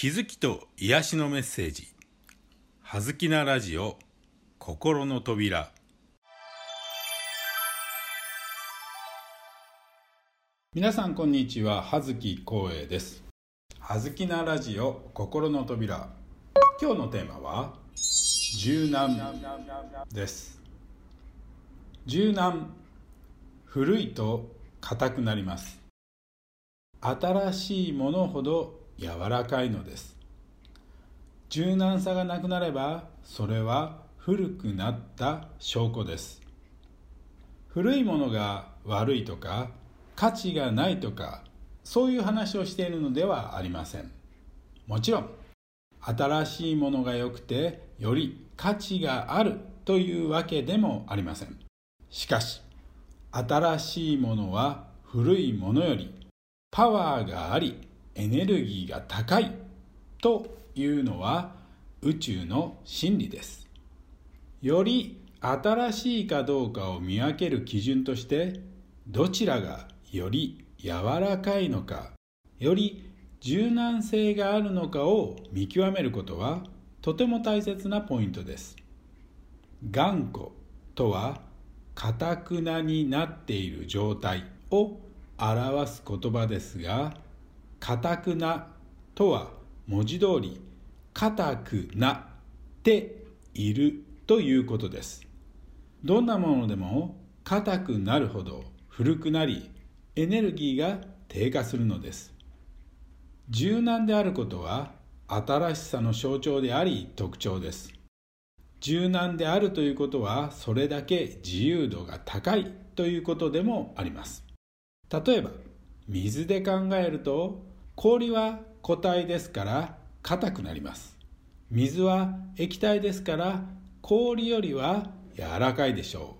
気づきと癒しのメッセージ「はずきなラジオ心の扉」皆さんこんにちは。葉月光栄です。はずきなラジオ心の扉。今日のテーマは柔軟です。柔軟古いと硬くなります。新しいものほど柔らかいのです。柔軟さがなくなればそれは古くなった証拠です。古いものが悪いとか価値がないとかそういう話をしているのではありません。もちろん新しいものが良くてより価値があるというわけでもありません。しかし新しいものは古いものよりパワーがありエネルギーが高いというのは宇宙の真理です。より新しいかどうかを見分ける基準としてどちらがより柔らかいのかより柔軟性があるのかを見極めることはとても大切なポイントです。頑固とはかたくなになっている状態を表す言葉ですがかたくなとは文字通り硬くなっているということです。どんなものでも硬くなるほど古くなりエネルギーが低下するのです。柔軟であることは新しさの象徴であり特徴です。柔軟であるということはそれだけ自由度が高いということでもあります。例えば水で考えると氷は固体ですから硬くなります。水は液体ですから氷よりは柔らかいでしょ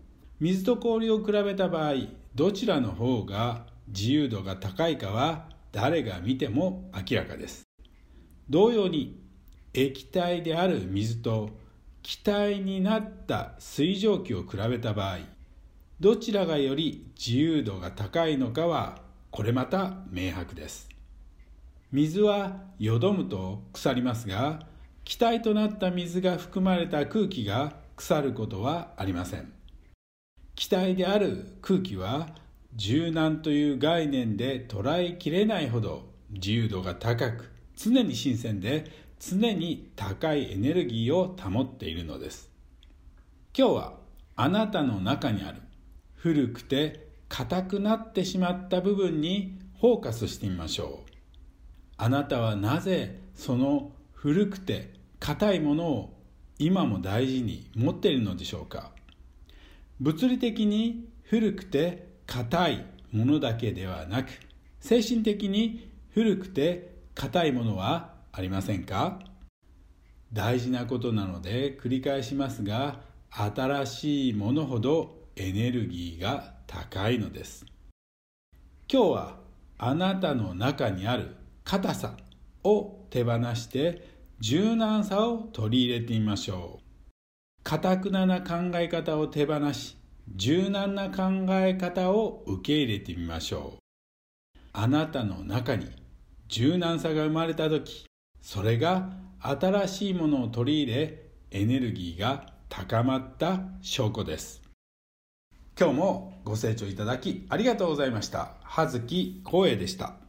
う。水と氷を比べた場合どちらの方が自由度が高いかは誰が見ても明らかです。同様に液体である水と気体になった水蒸気を比べた場合どちらがより自由度が高いのかはこれまた明白です。水はよどむと腐りますが気体となった水が含まれた空気が腐ることはありません。気体である空気は柔軟という概念で捉えきれないほど自由度が高く常に新鮮で常に高いエネルギーを保っているのです。今日はあなたの中にある古くて硬くなってしまった部分にフォーカスしてみましょう。あなたはなぜその古くて硬いものを今も大事に持っているのでしょうか？物理的に古くて硬いものだけではなく精神的に古くて硬いものはありませんか？大事なことなので繰り返しますが新しいものほどエネルギーが高いのです。今日はあなたの中にある硬さを手放して柔軟さを取り入れてみましょう。かたくなな考え方を手放し柔軟な考え方を受け入れてみましょう。あなたの中に柔軟さが生まれた時それが新しいものを取り入れエネルギーが高まった証拠です。今日もご清聴いただきありがとうございました。葉月光栄でした。